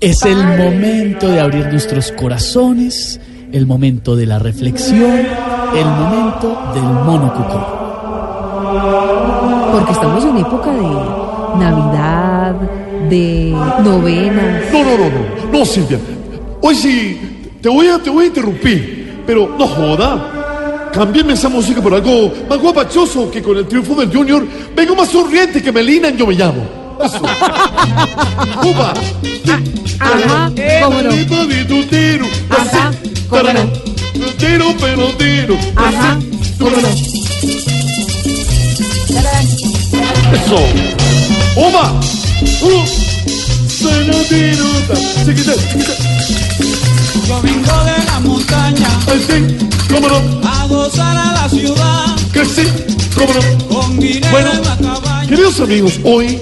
Es el momento de abrir nuestros corazones, el momento de la reflexión, el momento del monocuco. Porque estamos en época de Navidad, de novenas. No, no, no, no, no, Silvia. Hoy sí, te voy a, te voy a interrumpir, pero no joda. Cámbiame esa música por algo más guapachoso que con el triunfo del Junior. Vengo más sonriente que Melina en Yo Me Llamo. Eso. Cuba. Ajá, cómo no. de tu tiro. Ajá, cómo no. Tiro, pero tiro. Ajá, cómo no. Eso. Chiquita. Yo vengo de la montaña Ay, sí. Cómo no. a gozar a la ciudad Que sí. Cómo no. con dinero Bueno, en la cabaña. queridos amigos, hoy,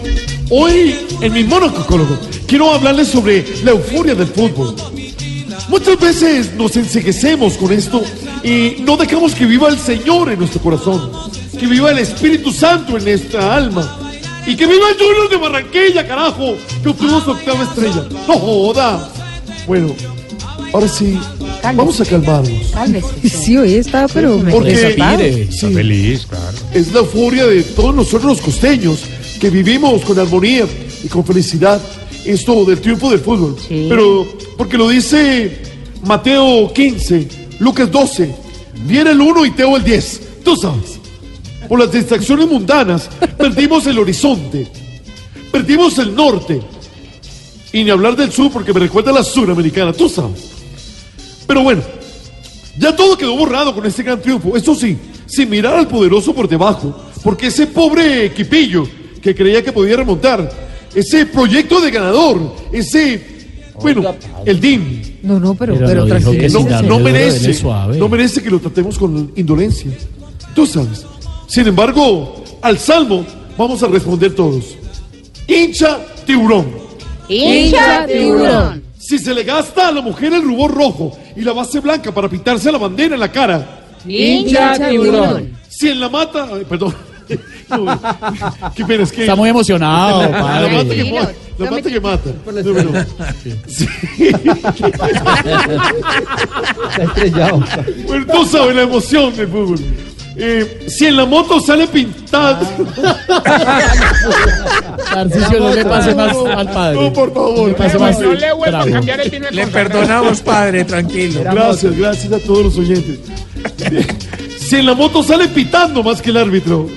hoy en mi monococólogo quiero hablarles sobre la euforia del fútbol. Muchas veces nos enseguecemos con esto y no dejamos que viva el Señor en nuestro corazón, que viva el Espíritu Santo en nuestra alma y que viva el Junior de Barranquilla, carajo, que obtuvo su octava estrella. No joda. Bueno, ahora sí, vamos a calmarnos. Cálmese. Sí, hoy está, pero me Porque- Respire. Sí. Feliz, claro. es la euforia de todos nosotros los costeños que vivimos con armonía y con felicidad esto del triunfo del fútbol. Sí. Pero porque lo dice Mateo 15, Lucas 12, viene el 1 y Teo el 10. Tú sabes, por las distracciones mundanas perdimos el horizonte, perdimos el norte. Y ni hablar del sur porque me recuerda a la suramericana, tú sabes. Pero bueno, ya todo quedó borrado con este gran triunfo. Eso sí, sin mirar al poderoso por debajo. Porque ese pobre equipillo que creía que podía remontar, ese proyecto de ganador, ese, bueno, el DIM, No, no, pero, Pero pero, tranquilo. que no, no merece, no merece que lo tratemos con indolencia. Tú sabes. Sin embargo, al salmo vamos a responder todos. Hincha tiburón. Hincha tiburón. Si se le gasta a la mujer el rubor rojo y la base blanca para pintarse la bandera en la cara, Hincha tiburón. Si en la mata, perdón. Qué pena, es que. Está muy emocionado, La padre. que, la mata que mata. No, no. Sí. Bueno, tú sabes la emoción del fútbol. Eh, si en la moto sale pintado. No le pase más al padre. No, por favor. No le pase más No le vuelvo a trago. cambiar el vino Le perdonamos, padre, tranquilo. Gracias, gracias a todos los oyentes. Si en la moto sale pitando más que el árbitro.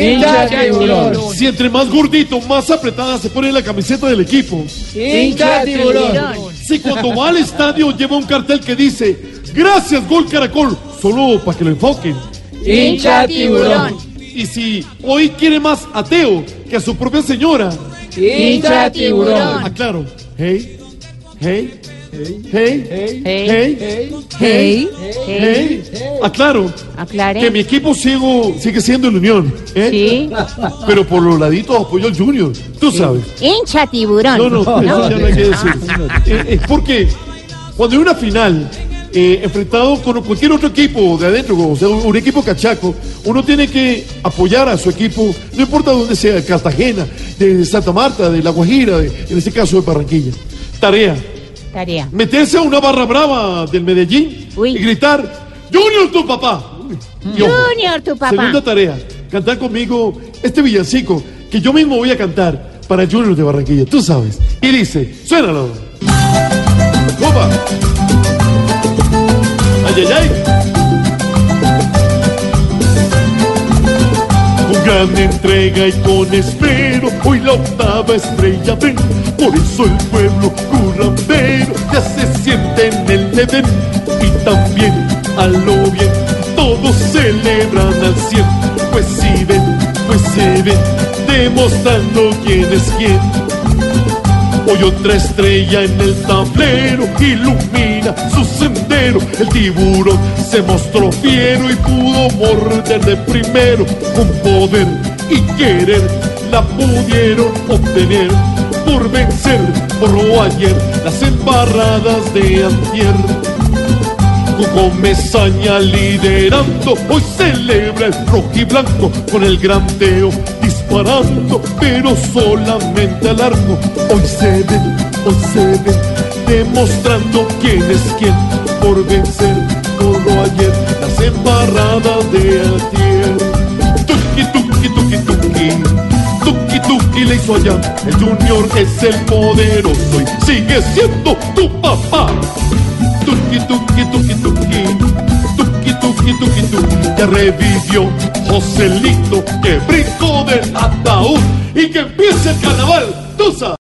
Hincha tiburón. Si entre más gordito, más apretada se pone la camiseta del equipo. Hincha tiburón. Si cuando va al estadio lleva un cartel que dice Gracias, Gol Caracol, solo para que lo enfoquen. Hincha tiburón. Y si hoy quiere más ateo que a su propia señora, Hincha tiburón. aclaro. Hey, hey, hey, hey, hey, hey, Hey, hey. Aclaro aclare. que mi equipo sigo, sigue siendo el Unión. ¿eh? Sí. Pero por los laditos apoyo al Junior. Tú sabes. Hincha tiburón. No, no, eso ya no hay que decir. Eh, Es porque cuando hay una final eh, enfrentado con cualquier otro equipo de adentro, o sea, un, un equipo cachaco, uno tiene que apoyar a su equipo, no importa dónde sea, de Cartagena, de Santa Marta, de La Guajira, de- en este caso de Barranquilla. Tarea, Tarea. meterse a una barra brava del Medellín Uy. y gritar, Junior tu papá. Y ojo, Junior, tu papá. Segunda tarea, cantar conmigo este villancico que yo mismo voy a cantar para Junior de Barranquilla, tú sabes. Y dice, suénalo. Opa. Ay, ay, ay. Gran entrega y con esmero, hoy la octava estrella ven. Por eso el pueblo currambero ya se siente en el Edén. Y también a lo bien, todos celebran al cien. Pues si ven, pues se ven, demostrando quién es quién. Hoy otra estrella en el tablero ilumina su sendero. El tiburón se mostró fiero y pudo morder de primero. Con poder y querer la pudieron obtener. Por vencer, borró ayer las embarradas de antier. Con Mesaña liderando, hoy celebra el rojo y blanco con el gran Teo disparando, pero solamente al arco. Hoy se ven, hoy se ven, demostrando quién es quién por vencer todo ayer las embarradas de ayer. Tuki, tuki, tuki, tuki. Tuki tuki le hizo allá, el junior es el poderoso y sigue siendo tu papá. Tuki tuki tuki tuki, tuki tuki tuki tuki, ya revivió Joselito que brincó del ataúd y que empiece el carnaval, sabes.